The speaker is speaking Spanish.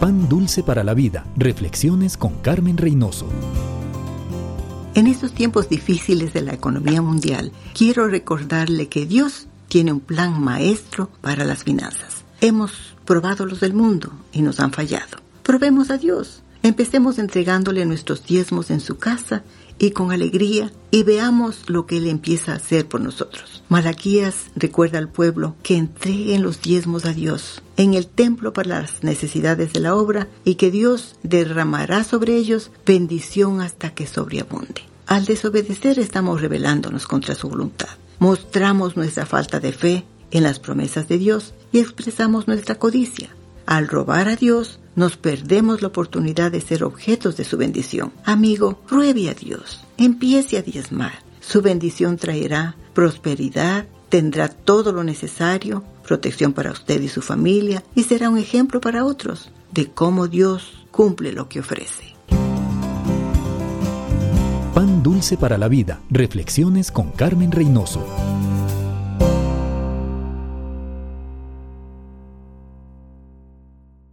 Pan dulce para la vida. Reflexiones con Carmen Reynoso. En estos tiempos difíciles de la economía mundial, quiero recordarle que Dios tiene un plan maestro para las finanzas. Hemos probado los del mundo y nos han fallado. Probemos a Dios. Empecemos entregándole nuestros diezmos en su casa y con alegría y veamos lo que Él empieza a hacer por nosotros. Malaquías recuerda al pueblo que entreguen los diezmos a Dios en el templo para las necesidades de la obra y que Dios derramará sobre ellos bendición hasta que sobreabunde. Al desobedecer estamos rebelándonos contra su voluntad. Mostramos nuestra falta de fe en las promesas de Dios y expresamos nuestra codicia. Al robar a Dios, nos perdemos la oportunidad de ser objetos de su bendición. Amigo, pruebe a Dios, empiece a diezmar. Su bendición traerá prosperidad, tendrá todo lo necesario, protección para usted y su familia, y será un ejemplo para otros de cómo Dios cumple lo que ofrece. Pan dulce para la vida. Reflexiones con Carmen Reynoso.